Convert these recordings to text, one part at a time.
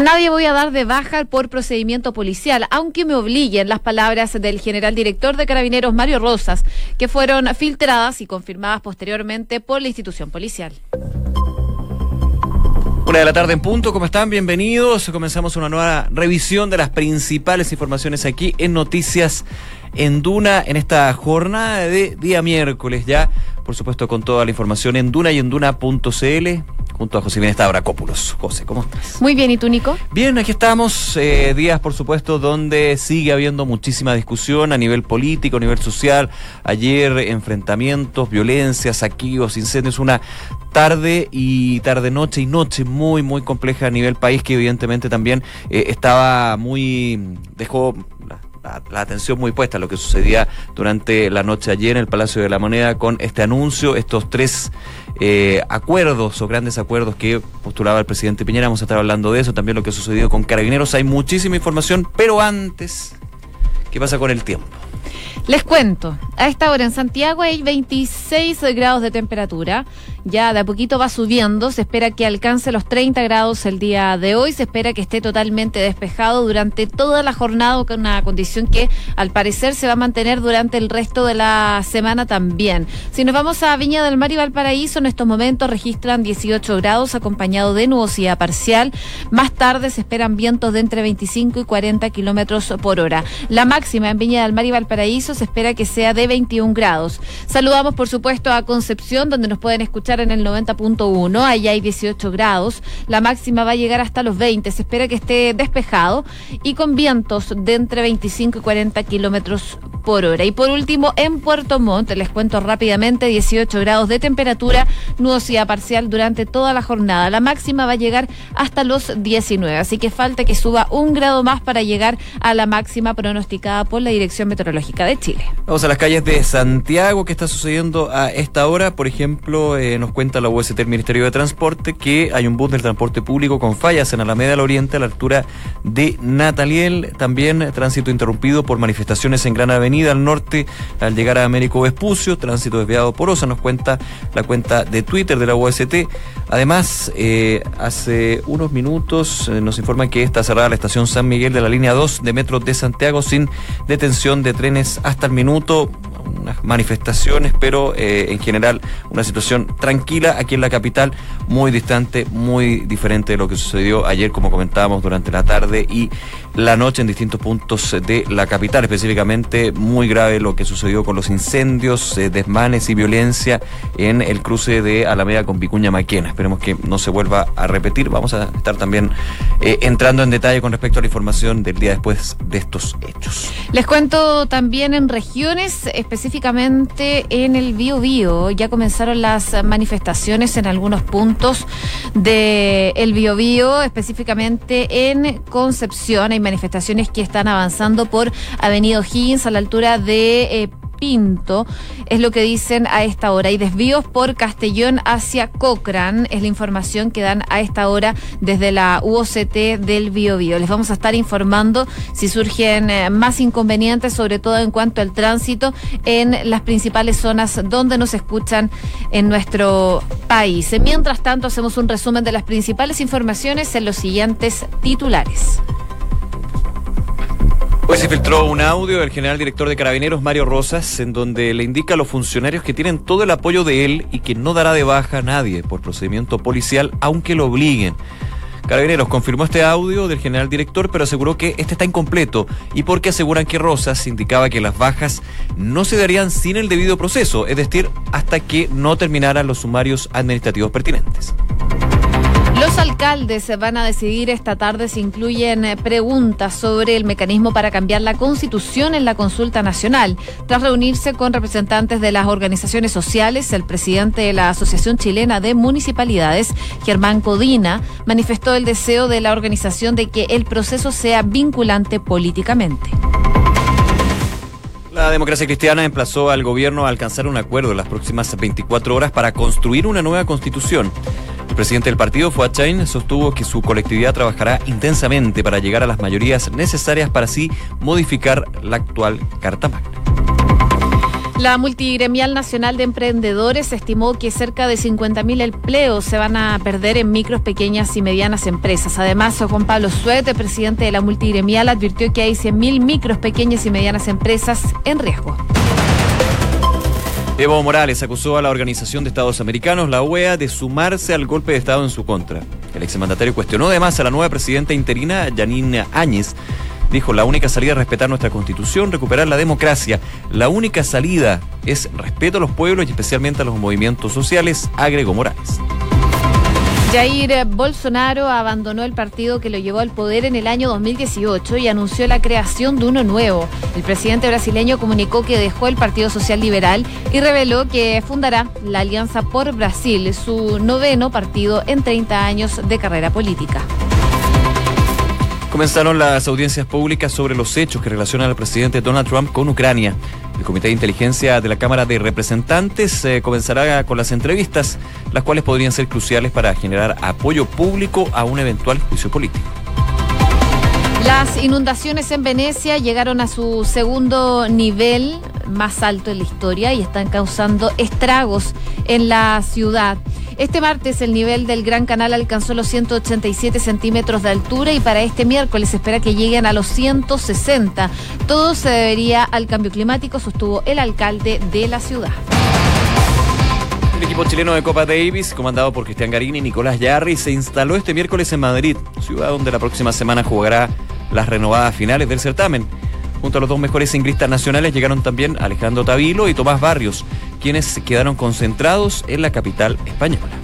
A nadie voy a dar de baja por procedimiento policial, aunque me obliguen las palabras del general director de Carabineros, Mario Rosas, que fueron filtradas y confirmadas posteriormente por la institución policial. Una de la tarde en punto, ¿cómo están? Bienvenidos. Comenzamos una nueva revisión de las principales informaciones aquí en Noticias en Duna en esta jornada de día miércoles ya, por supuesto con toda la información en Duna y en Duna.cl junto a José Bienesta Bracópulos. José, ¿cómo estás? Muy bien, ¿y tú, Nico? Bien, aquí estamos. Eh, días, por supuesto, donde sigue habiendo muchísima discusión a nivel político, a nivel social. Ayer, enfrentamientos, violencias, saqueos, incendios. Una tarde y tarde, noche y noche muy, muy compleja a nivel país que evidentemente también eh, estaba muy... dejó la, atención muy puesta a lo que sucedía durante la noche ayer en el Palacio de la Moneda con este anuncio, estos tres eh, acuerdos o grandes acuerdos que postulaba el presidente Piñera. Vamos a estar hablando de eso, también lo que ha sucedido con Carabineros. Hay muchísima información, pero antes, ¿qué pasa con el tiempo? Les cuento, a esta hora en Santiago hay 26 grados de temperatura, ya de a poquito va subiendo, se espera que alcance los 30 grados el día de hoy, se espera que esté totalmente despejado durante toda la jornada, con una condición que al parecer se va a mantener durante el resto de la semana también. Si nos vamos a Viña del Mar y Valparaíso, en estos momentos registran 18 grados acompañado de nubosidad parcial, más tarde se esperan vientos de entre 25 y 40 kilómetros por hora. La máxima en Viña del Mar y Valparaíso se espera que sea de 21 grados. Saludamos, por supuesto, a Concepción, donde nos pueden escuchar en el 90.1. Allá hay 18 grados. La máxima va a llegar hasta los 20. Se espera que esté despejado y con vientos de entre 25 y 40 kilómetros por hora. Y por último, en Puerto Montt, les cuento rápidamente, 18 grados de temperatura, nubosidad parcial durante toda la jornada. La máxima va a llegar hasta los 19, así que falta que suba un grado más para llegar a la máxima pronosticada por la Dirección Meteorológica de Chile. Vamos a las calles de Santiago. ¿Qué está sucediendo a esta hora? Por ejemplo, eh, nos cuenta la UST, el Ministerio de Transporte, que hay un bus del transporte público con fallas en Alameda del Oriente, a la altura de Nataliel. También tránsito interrumpido por manifestaciones en Gran Avenida al norte al llegar a Américo Vespucio. Tránsito desviado por Osa, nos cuenta la cuenta de Twitter de la UST. Además, eh, hace unos minutos eh, nos informan que está cerrada la estación San Miguel de la línea 2 de Metro de Santiago sin detención de trenes hasta el minuto, unas manifestaciones, pero eh, en general una situación tranquila aquí en la capital, muy distante, muy diferente de lo que sucedió ayer, como comentábamos, durante la tarde y la noche en distintos puntos de la capital, específicamente muy grave lo que sucedió con los incendios, eh, desmanes y violencia en el cruce de Alameda con Vicuña Maquena. Esperemos que no se vuelva a repetir. Vamos a estar también eh, entrando en detalle con respecto a la información del día después de estos hechos. Les cuento también en regiones, específicamente en el Bío Bío, ya comenzaron las manifestaciones en algunos puntos del el Bío, específicamente en Concepción manifestaciones que están avanzando por Avenida Higgins a la altura de eh, Pinto, es lo que dicen a esta hora. Y desvíos por Castellón hacia Cochrane, es la información que dan a esta hora desde la UOCT del Biobío. Les vamos a estar informando si surgen eh, más inconvenientes, sobre todo en cuanto al tránsito en las principales zonas donde nos escuchan en nuestro país. Mientras tanto, hacemos un resumen de las principales informaciones en los siguientes titulares. Hoy se filtró un audio del general director de Carabineros, Mario Rosas, en donde le indica a los funcionarios que tienen todo el apoyo de él y que no dará de baja a nadie por procedimiento policial, aunque lo obliguen. Carabineros confirmó este audio del general director, pero aseguró que este está incompleto y porque aseguran que Rosas indicaba que las bajas no se darían sin el debido proceso, es decir, hasta que no terminaran los sumarios administrativos pertinentes. Los alcaldes van a decidir esta tarde si incluyen eh, preguntas sobre el mecanismo para cambiar la constitución en la consulta nacional. Tras reunirse con representantes de las organizaciones sociales, el presidente de la Asociación Chilena de Municipalidades, Germán Codina, manifestó el deseo de la organización de que el proceso sea vinculante políticamente. La democracia cristiana emplazó al gobierno a alcanzar un acuerdo en las próximas 24 horas para construir una nueva constitución. El presidente del partido, Fuad Chain, sostuvo que su colectividad trabajará intensamente para llegar a las mayorías necesarias para así modificar la actual Carta Magna. La Multigremial Nacional de Emprendedores estimó que cerca de 50.000 empleos se van a perder en micros, pequeñas y medianas empresas. Además, Juan Pablo Suete, presidente de la Multigremial, advirtió que hay 100.000 micros, pequeñas y medianas empresas en riesgo. Evo Morales acusó a la Organización de Estados Americanos, la OEA, de sumarse al golpe de Estado en su contra. El exmandatario cuestionó además a la nueva presidenta interina, Janine Áñez, dijo, la única salida es respetar nuestra constitución, recuperar la democracia. La única salida es respeto a los pueblos y especialmente a los movimientos sociales, agregó Morales. Jair Bolsonaro abandonó el partido que lo llevó al poder en el año 2018 y anunció la creación de uno nuevo. El presidente brasileño comunicó que dejó el Partido Social Liberal y reveló que fundará la Alianza por Brasil, su noveno partido en 30 años de carrera política. Comenzaron las audiencias públicas sobre los hechos que relacionan al presidente Donald Trump con Ucrania. El Comité de Inteligencia de la Cámara de Representantes eh, comenzará con las entrevistas, las cuales podrían ser cruciales para generar apoyo público a un eventual juicio político. Las inundaciones en Venecia llegaron a su segundo nivel más alto en la historia y están causando estragos en la ciudad. Este martes el nivel del Gran Canal alcanzó los 187 centímetros de altura y para este miércoles se espera que lleguen a los 160. Todo se debería al cambio climático, sostuvo el alcalde de la ciudad. El equipo chileno de Copa Davis, comandado por Cristian Garini y Nicolás Yarri, se instaló este miércoles en Madrid, ciudad donde la próxima semana jugará las renovadas finales del certamen. Junto a los dos mejores inglistas nacionales llegaron también Alejandro Tavilo y Tomás Barrios, quienes quedaron concentrados en la capital española.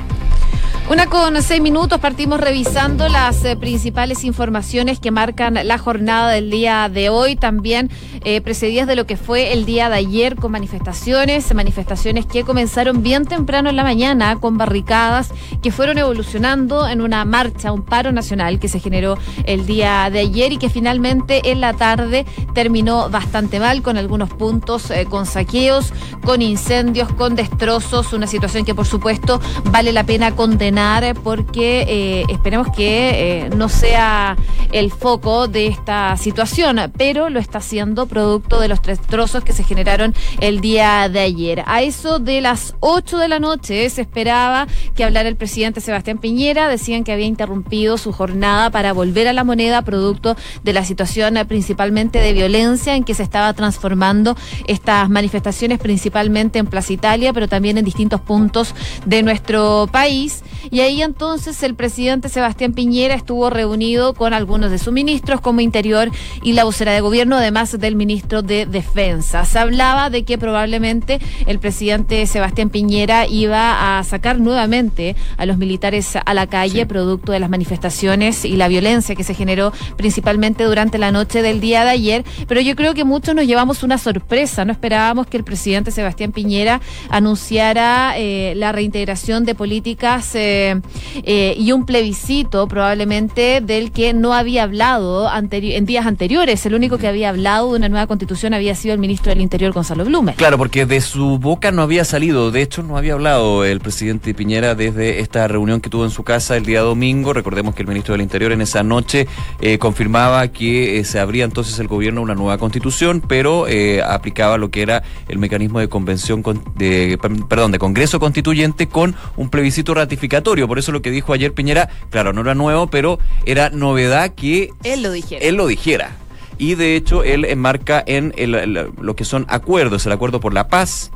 Una con seis minutos, partimos revisando las eh, principales informaciones que marcan la jornada del día de hoy, también eh, precedidas de lo que fue el día de ayer con manifestaciones, manifestaciones que comenzaron bien temprano en la mañana con barricadas que fueron evolucionando en una marcha, un paro nacional que se generó el día de ayer y que finalmente en la tarde terminó bastante mal con algunos puntos, eh, con saqueos, con incendios, con destrozos, una situación que por supuesto vale la pena condenar porque eh, esperemos que eh, no sea el foco de esta situación, pero lo está haciendo producto de los tres trozos que se generaron el día de ayer. A eso de las 8 de la noche se esperaba que hablara el presidente Sebastián Piñera, decían que había interrumpido su jornada para volver a la moneda producto de la situación principalmente de violencia en que se estaba transformando estas manifestaciones principalmente en Plaza Italia, pero también en distintos puntos de nuestro país. Y ahí entonces el presidente Sebastián Piñera estuvo reunido con algunos de sus ministros como Interior y la vocera de gobierno, además del ministro de Defensa. Se hablaba de que probablemente el presidente Sebastián Piñera iba a sacar nuevamente a los militares a la calle producto de las manifestaciones y la violencia que se generó principalmente durante la noche del día de ayer. Pero yo creo que muchos nos llevamos una sorpresa. No esperábamos que el presidente Sebastián Piñera anunciara eh, la reintegración de políticas. Eh, eh, y un plebiscito probablemente del que no había hablado en días anteriores. El único que había hablado de una nueva constitución había sido el ministro del Interior, Gonzalo Blume. Claro, porque de su boca no había salido. De hecho, no había hablado el presidente Piñera desde esta reunión que tuvo en su casa el día domingo. Recordemos que el ministro del Interior en esa noche eh, confirmaba que eh, se abría entonces el gobierno una nueva constitución, pero aplicaba lo que era el mecanismo de convención, de, perdón, de Congreso Constituyente con un plebiscito ratificatorio por eso lo que dijo ayer Piñera, claro, no era nuevo, pero era novedad que él lo dijera. Él lo dijera. Y de hecho él enmarca en lo que son acuerdos, el acuerdo por la paz,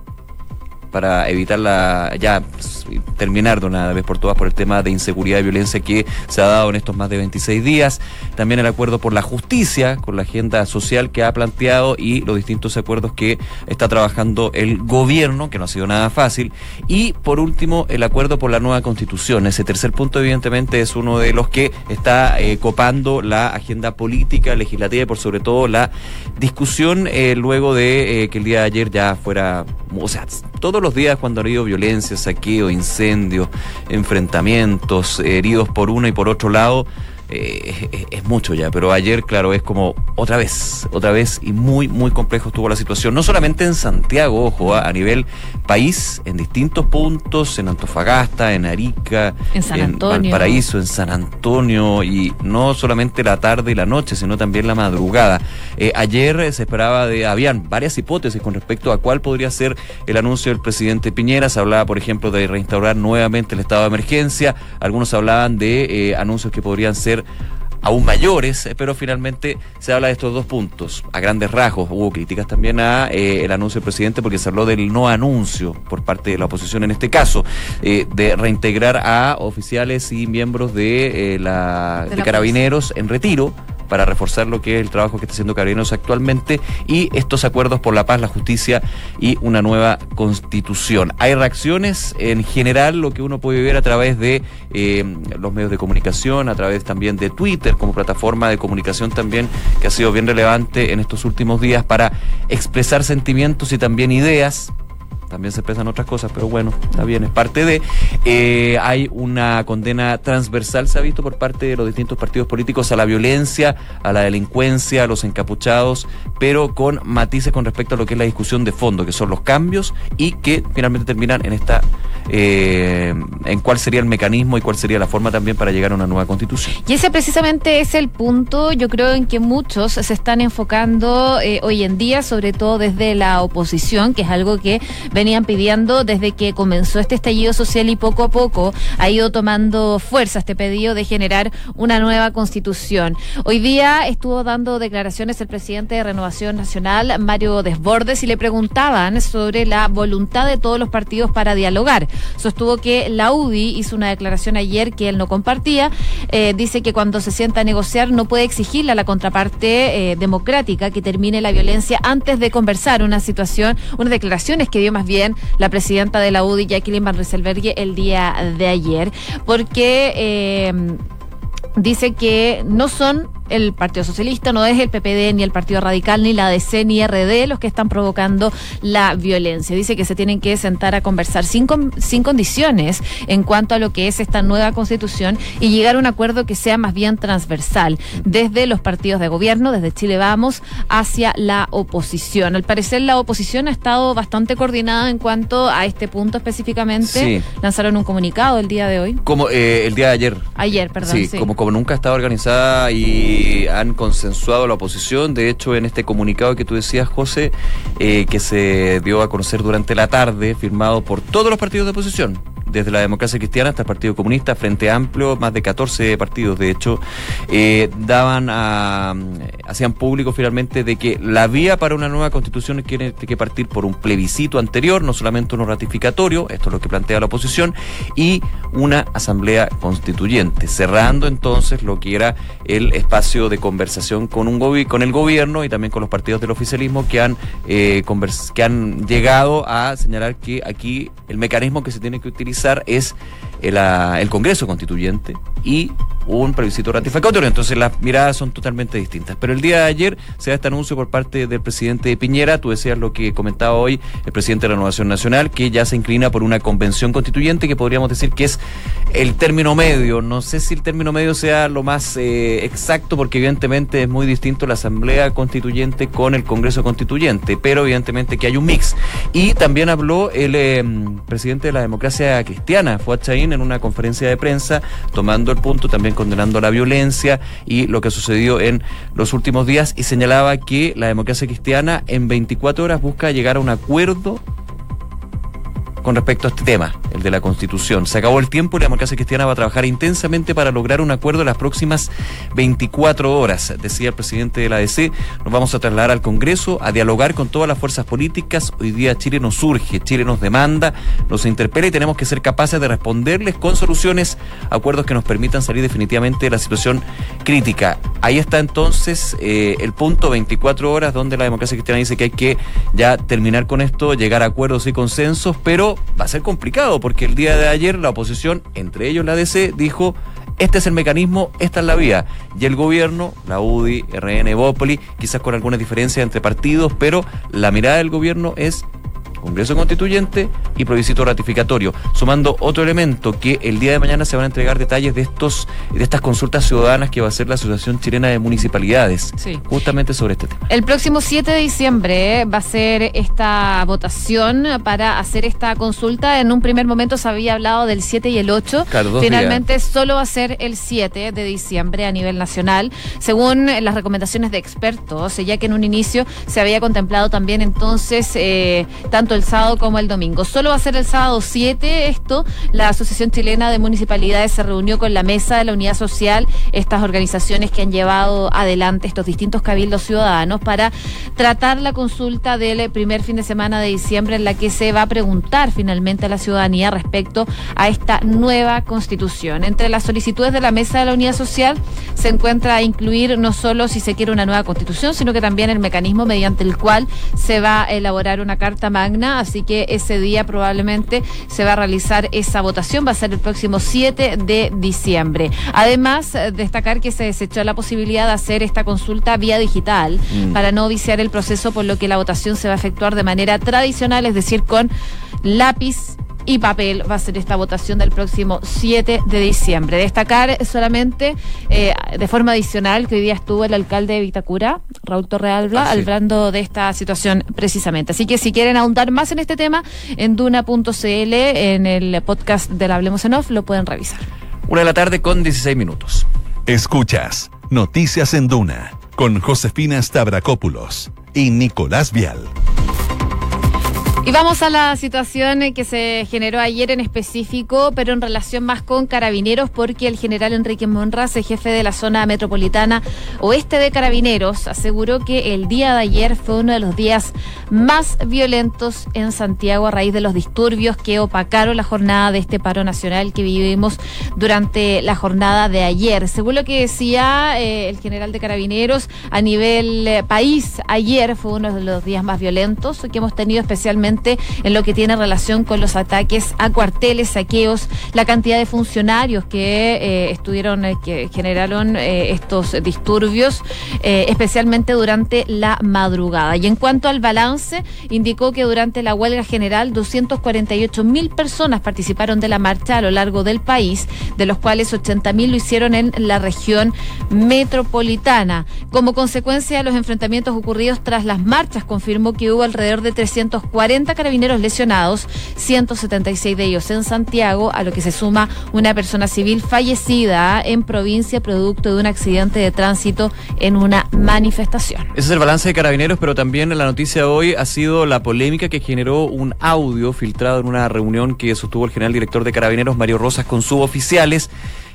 para evitar la ya pues, terminar de una vez por todas por el tema de inseguridad y violencia que se ha dado en estos más de 26 días. También el acuerdo por la justicia, con la agenda social que ha planteado y los distintos acuerdos que está trabajando el gobierno, que no ha sido nada fácil. Y por último, el acuerdo por la nueva constitución. Ese tercer punto, evidentemente, es uno de los que está eh, copando la agenda política, legislativa y por sobre todo la discusión eh, luego de eh, que el día de ayer ya fuera, o sea, todo los días cuando ha habido violencia, saqueo, incendio, enfrentamientos, heridos por uno y por otro lado, eh, es, mucho ya, pero ayer, claro, es como otra vez, otra vez, y muy, muy complejo estuvo la situación, no solamente en Santiago, ojo, a nivel país, en distintos puntos, en Antofagasta, en Arica, en, San Antonio. en Valparaíso, en San Antonio, y no solamente la tarde y la noche, sino también la madrugada. Eh, ayer se esperaba de, habían varias hipótesis con respecto a cuál podría ser el anuncio del presidente Piñera, se hablaba, por ejemplo, de reinstaurar nuevamente el estado de emergencia, algunos hablaban de eh, anuncios que podrían ser aún mayores, eh, pero finalmente se habla de estos dos puntos. A grandes rasgos hubo críticas también a eh, el anuncio del presidente porque se habló del no anuncio por parte de la oposición en este caso, eh, de reintegrar a oficiales y miembros de la de, carabineros en retiro para reforzar lo que es el trabajo que está haciendo Carabineros actualmente y estos acuerdos por la paz, la justicia y una nueva constitución. Hay reacciones en general, lo que uno puede ver a través de eh, los medios de comunicación, a través también de Twitter como plataforma de comunicación también que ha sido bien relevante en estos últimos días para expresar sentimientos y también ideas también se expresan otras cosas, pero bueno, está bien, es parte de. Eh, hay una condena transversal, se ha visto por parte de los distintos partidos políticos a la violencia, a la delincuencia, a los encapuchados, pero con matices con respecto a lo que es la discusión de fondo, que son los cambios y que finalmente terminan en esta. Eh, en cuál sería el mecanismo y cuál sería la forma también para llegar a una nueva constitución. Y ese precisamente es el punto, yo creo, en que muchos se están enfocando eh, hoy en día, sobre todo desde la oposición, que es algo que venían pidiendo desde que comenzó este estallido social y poco a poco ha ido tomando fuerza este pedido de generar una nueva constitución. Hoy día estuvo dando declaraciones el presidente de Renovación Nacional, Mario Desbordes, y le preguntaban sobre la voluntad de todos los partidos para dialogar. Sostuvo que la UDI hizo una declaración ayer que él no compartía. Eh, dice que cuando se sienta a negociar no puede exigirle a la contraparte eh, democrática que termine la violencia antes de conversar. Una situación, unas declaraciones que dio más bien la presidenta de la UDI, Jacqueline Van Rieselberghe, el día de ayer, porque eh, dice que no son el Partido Socialista, no es el PPD, ni el Partido Radical, ni la DC, ni RD los que están provocando la violencia. Dice que se tienen que sentar a conversar sin, sin condiciones en cuanto a lo que es esta nueva constitución y llegar a un acuerdo que sea más bien transversal, desde los partidos de gobierno, desde Chile Vamos, hacia la oposición. Al parecer la oposición ha estado bastante coordinada en cuanto a este punto específicamente. Lanzaron un comunicado el día de hoy. Como eh, el día de ayer. Ayer, perdón. Sí, Como, como nunca ha estado organizada y han consensuado la oposición. De hecho, en este comunicado que tú decías, José, eh, que se dio a conocer durante la tarde, firmado por todos los partidos de oposición, desde la democracia cristiana hasta el Partido Comunista, Frente Amplio, más de 14 partidos, de hecho, eh, daban a, hacían público finalmente de que la vía para una nueva constitución tiene que partir por un plebiscito anterior, no solamente uno ratificatorio, esto es lo que plantea la oposición, y una asamblea constituyente, cerrando entonces lo que era el espacio de conversación con un con el gobierno y también con los partidos del oficialismo que han eh, que han llegado a señalar que aquí el mecanismo que se tiene que utilizar es el, el Congreso Constituyente y un plebiscito ratificatorio. Entonces las miradas son totalmente distintas. Pero el día de ayer se da este anuncio por parte del presidente Piñera. Tú decías lo que comentaba hoy el presidente de la Renovación Nacional, que ya se inclina por una convención constituyente que podríamos decir que es el término medio. No sé si el término medio sea lo más eh, exacto, porque evidentemente es muy distinto la Asamblea Constituyente con el Congreso Constituyente, pero evidentemente que hay un mix. Y también habló el em, presidente de la democracia cristiana, Fuad Chaín, en una conferencia de prensa, tomando el punto, también condenando la violencia y lo que ha sucedido en los últimos días, y señalaba que la democracia cristiana en 24 horas busca llegar a un acuerdo con respecto a este tema, el de la Constitución. Se acabó el tiempo y la democracia cristiana va a trabajar intensamente para lograr un acuerdo en las próximas 24 horas, decía el presidente de la ADC. Nos vamos a trasladar al Congreso a dialogar con todas las fuerzas políticas. Hoy día Chile nos surge, Chile nos demanda, nos interpela y tenemos que ser capaces de responderles con soluciones, acuerdos que nos permitan salir definitivamente de la situación crítica. Ahí está entonces eh, el punto 24 horas donde la democracia cristiana dice que hay que ya terminar con esto, llegar a acuerdos y consensos, pero va a ser complicado porque el día de ayer la oposición, entre ellos la DC, dijo este es el mecanismo, esta es la vía. Y el gobierno, la UDI, RN, Bópoli, quizás con algunas diferencias entre partidos, pero la mirada del gobierno es Congreso Constituyente y plebiscito ratificatorio, sumando otro elemento que el día de mañana se van a entregar detalles de estos de estas consultas ciudadanas que va a hacer la Asociación Chilena de Municipalidades, justamente sobre este tema. El próximo 7 de diciembre va a ser esta votación para hacer esta consulta. En un primer momento se había hablado del 7 y el 8. Finalmente solo va a ser el 7 de diciembre a nivel nacional, según las recomendaciones de expertos, ya que en un inicio se había contemplado también entonces eh, el sábado como el domingo. Solo va a ser el sábado 7 esto. La Asociación Chilena de Municipalidades se reunió con la mesa de la unidad social, estas organizaciones que han llevado adelante estos distintos cabildos ciudadanos para tratar la consulta del primer fin de semana de diciembre en la que se va a preguntar finalmente a la ciudadanía respecto a esta nueva constitución. Entre las solicitudes de la mesa de la unidad social se encuentra incluir no solo si se quiere una nueva constitución, sino que también el mecanismo mediante el cual se va a elaborar una carta magna, así que ese día probablemente se va a realizar esa votación, va a ser el próximo 7 de diciembre. Además, destacar que se desechó la posibilidad de hacer esta consulta vía digital mm. para no viciar el proceso, por lo que la votación se va a efectuar de manera tradicional, es decir, con lápiz y papel va a ser esta votación del próximo 7 de diciembre. Destacar solamente eh, de forma adicional que hoy día estuvo el alcalde de Vitacura, Raúl Torrealba, ah, hablando de esta situación precisamente. Así que si quieren ahondar más en este tema, en duna.cl, en el podcast del Hablemos en Off, lo pueden revisar. Una de la tarde con 16 minutos. Escuchas Noticias en Duna con Josefina Stavrakopoulos y Nicolás Vial. Y vamos a la situación que se generó ayer en específico, pero en relación más con carabineros, porque el general Enrique Monraz, el jefe de la zona metropolitana oeste de carabineros, aseguró que el día de ayer fue uno de los días más violentos en Santiago a raíz de los disturbios que opacaron la jornada de este paro nacional que vivimos durante la jornada de ayer. Según lo que decía eh, el general de carabineros, a nivel eh, país, ayer fue uno de los días más violentos que hemos tenido especialmente en lo que tiene relación con los ataques a cuarteles, saqueos, la cantidad de funcionarios que eh, estuvieron, eh, que generaron eh, estos disturbios, especialmente durante la madrugada. Y en cuanto al balance, indicó que durante la huelga general 248 mil personas participaron de la marcha a lo largo del país, de los cuales 80 mil lo hicieron en la región metropolitana. Como consecuencia de los enfrentamientos ocurridos tras las marchas, confirmó que hubo alrededor de 340 carabineros lesionados, 176 de ellos en Santiago, a lo que se suma una persona civil fallecida en provincia producto de un accidente de tránsito en una manifestación. Ese es el balance de carabineros, pero también la noticia de hoy ha sido la polémica que generó un audio filtrado en una reunión que sostuvo el general director de carabineros, Mario Rosas, con suboficiales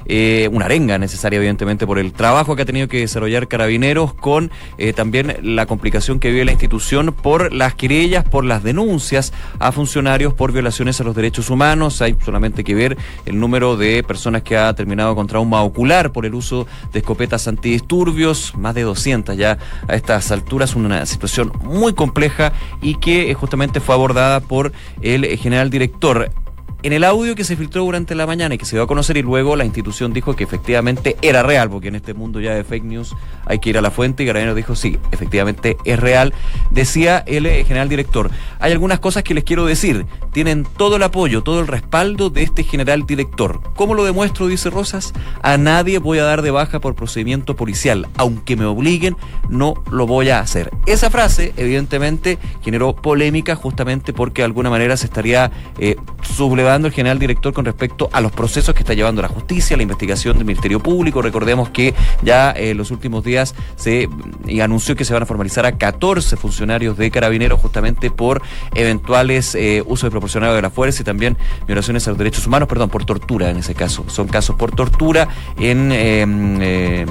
eh, una arenga necesaria evidentemente por el trabajo que ha tenido que desarrollar Carabineros con eh, también la complicación que vive la institución por las querellas, por las denuncias a funcionarios por violaciones a los derechos humanos. Hay solamente que ver el número de personas que ha terminado con trauma ocular por el uso de escopetas antidisturbios, más de 200 ya a estas alturas, una situación muy compleja y que eh, justamente fue abordada por el general director. En el audio que se filtró durante la mañana y que se dio a conocer y luego la institución dijo que efectivamente era real, porque en este mundo ya de fake news hay que ir a la fuente y Carabinero dijo sí, efectivamente es real. Decía el eh, general director, hay algunas cosas que les quiero decir, tienen todo el apoyo, todo el respaldo de este general director. ¿Cómo lo demuestro? Dice Rosas, a nadie voy a dar de baja por procedimiento policial, aunque me obliguen, no lo voy a hacer. Esa frase evidentemente generó polémica justamente porque de alguna manera se estaría eh, sublevando el general director con respecto a los procesos que está llevando la justicia, la investigación del Ministerio Público. Recordemos que ya en eh, los últimos días se anunció que se van a formalizar a 14 funcionarios de carabineros justamente por eventuales eh, uso de proporcionado de la fuerza y también violaciones a los derechos humanos, perdón, por tortura en ese caso. Son casos por tortura en... Eh,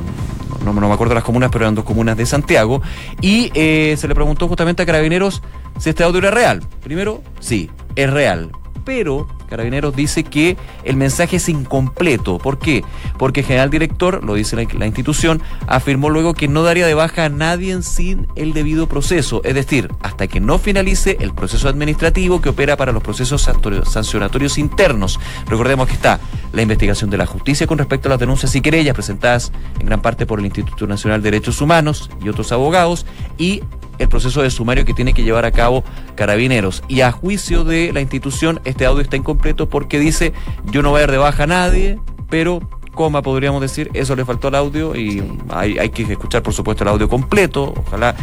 no, no, me acuerdo las comunas, pero eran dos comunas de Santiago. Y se le preguntó justamente a Carabineros si este audio era real. Primero, sí, es real pero Carabineros dice que el mensaje es incompleto. ¿Por qué? Porque el general director, lo dice la, institución, afirmó luego que no daría de baja a nadie sin el debido proceso, es decir, hasta que no finalice el proceso administrativo que opera para los procesos sancionatorios internos. Recordemos que está la investigación de la justicia con respecto a las denuncias y querellas presentadas en gran parte por el Instituto Nacional de Derechos Humanos y otros abogados y el proceso de sumario que tiene que llevar a cabo Carabineros. Y a juicio de la institución, este audio está incompleto porque dice, yo no voy a dar de baja a nadie, pero coma, podríamos decir, eso le faltó al audio y hay, hay, que escuchar, por supuesto, el audio completo. Ojalá.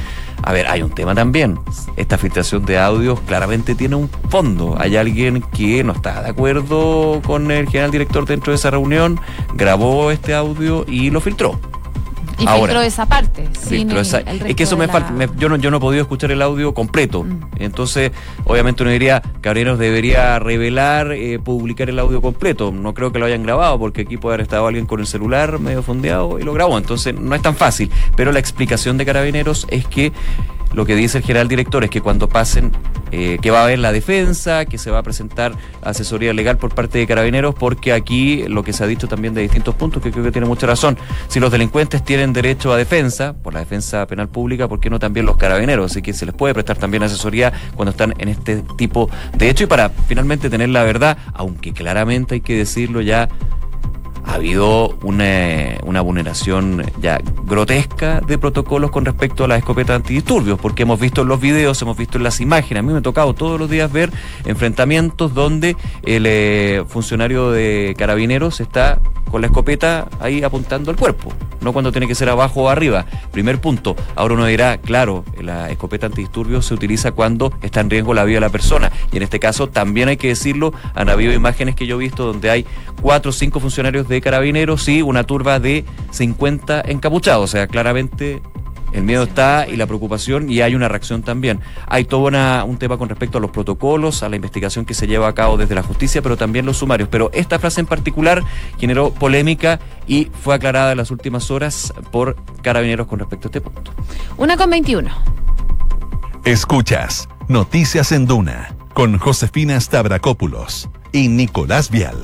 A ver, hay un tema también. Esta filtración de audios claramente tiene un fondo. Hay alguien que no está de acuerdo con el general director dentro de esa reunión, grabó este audio y lo filtró. Y filtró esa parte. Sin esa, es que eso me falta. yo, no, yo no he podido escuchar el audio completo. Mm. Entonces, obviamente uno diría, Cabreros debería revelar, eh, publicar el audio completo. No creo que lo hayan grabado, porque aquí puede haber estado alguien con el celular medio fondeado y lo grabó. Entonces, no es tan fácil. Pero la explicación de Carabineros es que lo que dice el general director es que cuando pasen, eh, que va a haber la defensa, que se va a presentar asesoría legal por parte de carabineros, porque aquí lo que se ha dicho también de distintos puntos, que creo que tiene mucha razón, si los delincuentes tienen derecho a defensa, por la defensa penal pública, ¿por qué no también los carabineros? Así que se les puede prestar también asesoría cuando están en este tipo de hecho y para finalmente tener la verdad, aunque claramente hay que decirlo ya, ha habido una, una, vulneración ya grotesca de protocolos con respecto a las escopetas antidisturbios, porque hemos visto en los videos, hemos visto en las imágenes, a mí me ha tocado todos los días ver enfrentamientos donde el eh, funcionario de carabineros está con la escopeta ahí apuntando al cuerpo, no cuando tiene que ser abajo o arriba. Primer punto. Ahora uno dirá, claro, la escopeta antidisturbios se utiliza cuando está en riesgo la vida de la persona. Y en este caso también hay que decirlo, han habido imágenes que yo he visto donde hay cuatro o cinco funcionarios de carabineros y una turba de 50 encapuchados. O sea, claramente el miedo está y la preocupación y hay una reacción también. Hay todo un tema con respecto a los protocolos, a la investigación que se lleva a cabo desde la justicia, pero también los sumarios. Pero esta frase en particular generó polémica y fue aclarada en las últimas horas por carabineros con respecto a este punto. Una con 21. Escuchas Noticias en Duna con Josefina Stavrakopoulos y Nicolás Vial.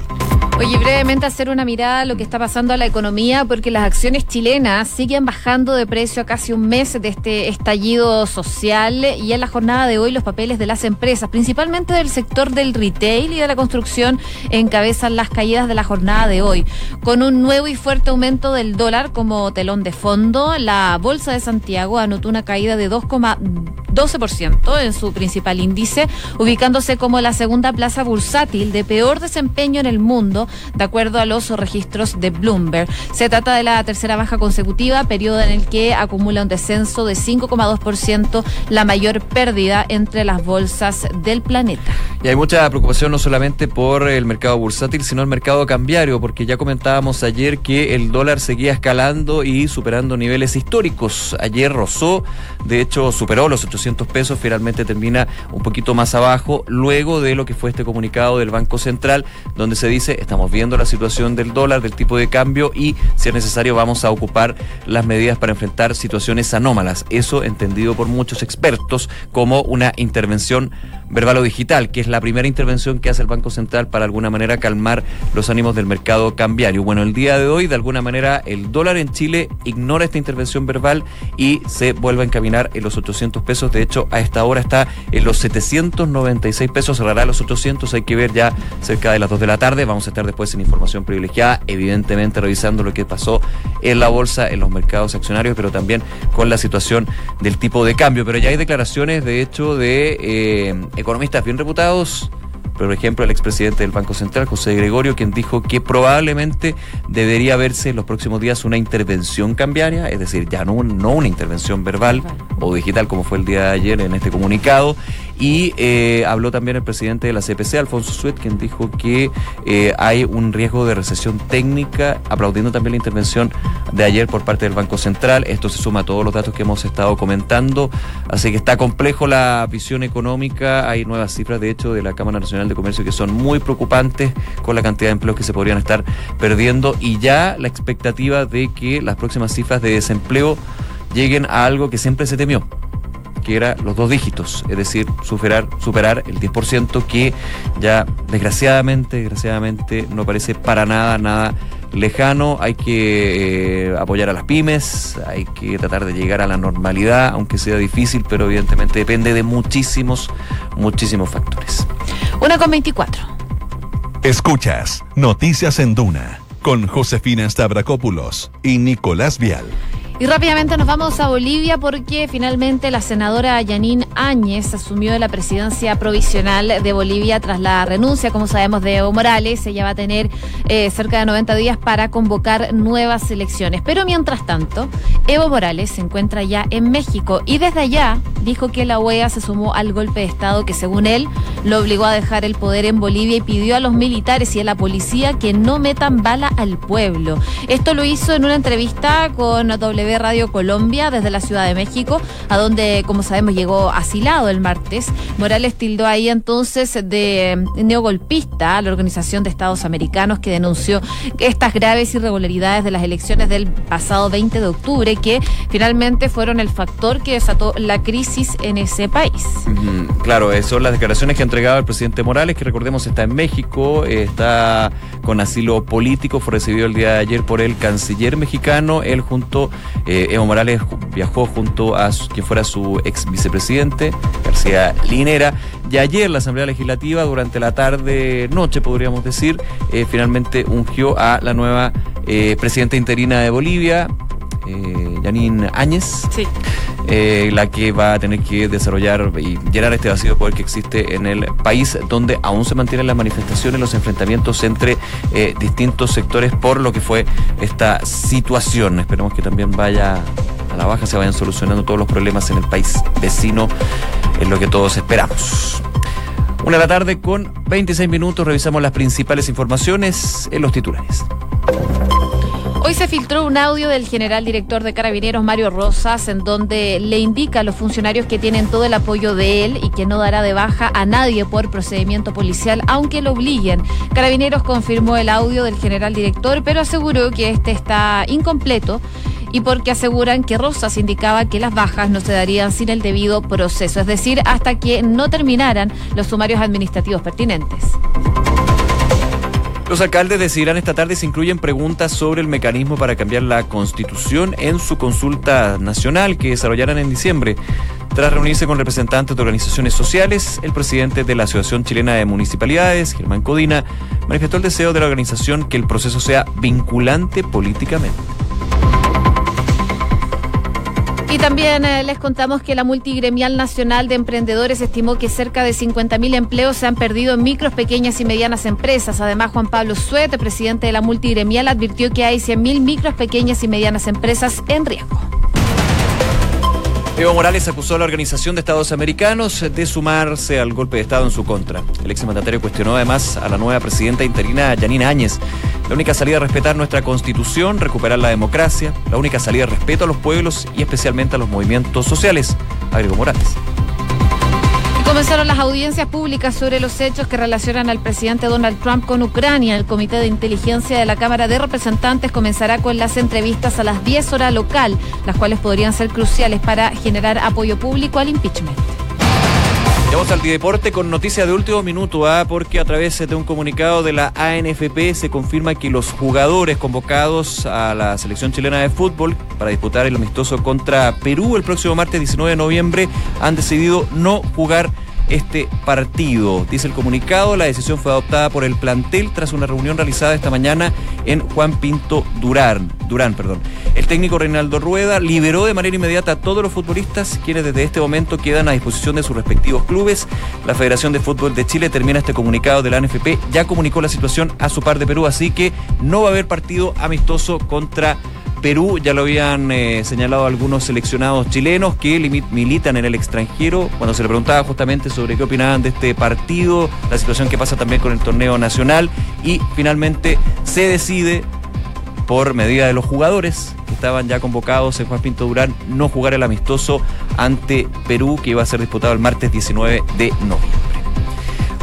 Oye, brevemente hacer una mirada a lo que está pasando a la economía, porque las acciones chilenas siguen bajando de precio a casi un mes de este estallido social y en la jornada de hoy los papeles de las empresas, principalmente del sector del retail y de la construcción, encabezan las caídas de la jornada de hoy. Con un nuevo y fuerte aumento del dólar como telón de fondo, la Bolsa de Santiago anotó una caída de 2,12% en su principal índice, ubicándose como la segunda plaza bursátil de peor desempeño en el mundo de acuerdo a los registros de Bloomberg. Se trata de la tercera baja consecutiva, periodo en el que acumula un descenso de 5,2%, la mayor pérdida entre las bolsas del planeta. Y hay mucha preocupación no solamente por el mercado bursátil, sino el mercado cambiario, porque ya comentábamos ayer que el dólar seguía escalando y superando niveles históricos. Ayer rozó, de hecho superó los 800 pesos, finalmente termina un poquito más abajo, luego de lo que fue este comunicado del Banco Central, donde se dice, estamos Estamos viendo la situación del dólar, del tipo de cambio y si es necesario vamos a ocupar las medidas para enfrentar situaciones anómalas. Eso entendido por muchos expertos como una intervención verbal o digital, que es la primera intervención que hace el Banco Central para alguna manera calmar los ánimos del mercado cambiario. Bueno, el día de hoy, de alguna manera, el dólar en Chile ignora esta intervención verbal y se vuelve a encaminar en los 800 pesos. De hecho, a esta hora está en los 796 pesos, cerrará los 800. Hay que ver ya cerca de las 2 de la tarde. Vamos a estar después en información privilegiada, evidentemente revisando lo que pasó en la bolsa, en los mercados accionarios, pero también con la situación del tipo de cambio. Pero ya hay declaraciones, de hecho, de eh, economistas bien reputados por ejemplo, el expresidente del Banco Central, José Gregorio, quien dijo que probablemente debería verse en los próximos días una intervención cambiaria, es decir, ya no, no una intervención verbal o digital como fue el día de ayer en este comunicado, y eh, habló también el presidente de la CPC, Alfonso Suet, quien dijo que eh, hay un riesgo de recesión técnica, aplaudiendo también la intervención de ayer por parte del Banco Central. Esto se suma a todos los datos que hemos estado comentando. Así que está complejo la visión económica. Hay nuevas cifras, de hecho, de la Cámara Nacional de Comercio que son muy preocupantes con la cantidad de empleos que se podrían estar perdiendo y ya la expectativa de que las próximas cifras de desempleo lleguen a algo que siempre se temió que era los dos dígitos, es decir, superar, superar el 10% que ya desgraciadamente, desgraciadamente no parece para nada, nada lejano, hay que eh, apoyar a las pymes, hay que tratar de llegar a la normalidad, aunque sea difícil, pero evidentemente depende de muchísimos, muchísimos factores. Una con 24. Escuchas Noticias en Duna con Josefina Stavrakopoulos y Nicolás Vial. Y rápidamente nos vamos a Bolivia porque finalmente la senadora Yanine Áñez asumió la presidencia provisional de Bolivia tras la renuncia, como sabemos, de Evo Morales. Ella va a tener eh, cerca de 90 días para convocar nuevas elecciones. Pero mientras tanto, Evo Morales se encuentra ya en México y desde allá dijo que la OEA se sumó al golpe de Estado que según él lo obligó a dejar el poder en Bolivia y pidió a los militares y a la policía que no metan bala al pueblo. Esto lo hizo en una entrevista con W Radio Colombia desde la Ciudad de México, a donde, como sabemos, llegó asilado el martes. Morales tildó ahí entonces de neogolpista a la Organización de Estados Americanos que denunció estas graves irregularidades de las elecciones del pasado 20 de octubre que finalmente fueron el factor que desató la crisis en ese país. Claro, son las declaraciones que ha entregado el presidente Morales, que recordemos está en México, está con asilo político, fue recibido el día de ayer por el canciller mexicano, él junto eh, Evo Morales viajó junto a quien fuera su ex vicepresidente, García Linera, y ayer la Asamblea Legislativa, durante la tarde-noche, podríamos decir, eh, finalmente ungió a la nueva eh, presidenta interina de Bolivia, eh, Janine Áñez, eh, la que va a tener que desarrollar y llenar este vacío de poder que existe en el país, donde aún se mantienen las manifestaciones, los enfrentamientos entre eh, distintos sectores por lo que fue esta situación. Esperemos que también vaya a la baja, se vayan solucionando todos los problemas en el país vecino, es lo que todos esperamos. Una de la tarde con 26 minutos, revisamos las principales informaciones en los titulares. Hoy se filtró un audio del general director de Carabineros, Mario Rosas, en donde le indica a los funcionarios que tienen todo el apoyo de él y que no dará de baja a nadie por procedimiento policial, aunque lo obliguen. Carabineros confirmó el audio del general director, pero aseguró que este está incompleto y porque aseguran que Rosas indicaba que las bajas no se darían sin el debido proceso, es decir, hasta que no terminaran los sumarios administrativos pertinentes. Los alcaldes decidirán esta tarde si incluyen preguntas sobre el mecanismo para cambiar la constitución en su consulta nacional que desarrollarán en diciembre. Tras reunirse con representantes de organizaciones sociales, el presidente de la Asociación Chilena de Municipalidades, Germán Codina, manifestó el deseo de la organización que el proceso sea vinculante políticamente. Y también eh, les contamos que la Multigremial Nacional de Emprendedores estimó que cerca de 50.000 empleos se han perdido en micros, pequeñas y medianas empresas. Además, Juan Pablo Suete, presidente de la Multigremial, advirtió que hay 100.000 micros, pequeñas y medianas empresas en riesgo. Evo Morales acusó a la Organización de Estados Americanos de sumarse al golpe de Estado en su contra. El exmandatario cuestionó además a la nueva presidenta interina Yanina Áñez. La única salida es respetar nuestra constitución, recuperar la democracia. La única salida es respeto a los pueblos y especialmente a los movimientos sociales. Agregó Morales. Comenzaron las audiencias públicas sobre los hechos que relacionan al presidente Donald Trump con Ucrania. El Comité de Inteligencia de la Cámara de Representantes comenzará con las entrevistas a las 10 horas local, las cuales podrían ser cruciales para generar apoyo público al impeachment. Vamos al deporte con noticia de último minuto, ¿ah? porque a través de un comunicado de la ANFP se confirma que los jugadores convocados a la selección chilena de fútbol para disputar el amistoso contra Perú el próximo martes 19 de noviembre han decidido no jugar este partido. Dice el comunicado, la decisión fue adoptada por el plantel tras una reunión realizada esta mañana en Juan Pinto Durán. Durán perdón. El técnico Reinaldo Rueda liberó de manera inmediata a todos los futbolistas quienes desde este momento quedan a disposición de sus respectivos clubes. La Federación de Fútbol de Chile termina este comunicado de la NFP, ya comunicó la situación a su par de Perú, así que no va a haber partido amistoso contra Perú, ya lo habían eh, señalado algunos seleccionados chilenos que militan en el extranjero, cuando se le preguntaba justamente sobre qué opinaban de este partido, la situación que pasa también con el torneo nacional, y finalmente se decide, por medida de los jugadores que estaban ya convocados en Juan Pinto Durán, no jugar el amistoso ante Perú, que iba a ser disputado el martes 19 de noviembre.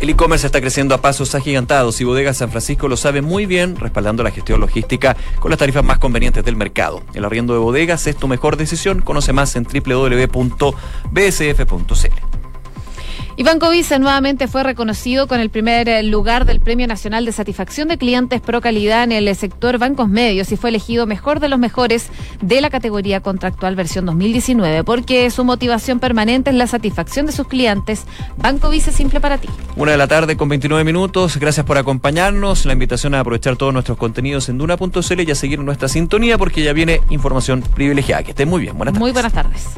El e-commerce está creciendo a pasos agigantados y Bodega San Francisco lo sabe muy bien, respaldando la gestión logística con las tarifas más convenientes del mercado. El arriendo de bodegas es tu mejor decisión. Conoce más en www.bsf.cl. Y Banco Vice nuevamente fue reconocido con el primer eh, lugar del Premio Nacional de Satisfacción de Clientes Pro Calidad en el sector bancos medios y fue elegido mejor de los mejores de la categoría contractual versión 2019 porque su motivación permanente es la satisfacción de sus clientes. Banco Vice simple para ti. Una de la tarde con 29 minutos. Gracias por acompañarnos. La invitación a aprovechar todos nuestros contenidos en duna.cl y a seguir nuestra sintonía porque ya viene información privilegiada. Que estén muy bien. Buenas tardes. Muy buenas tardes.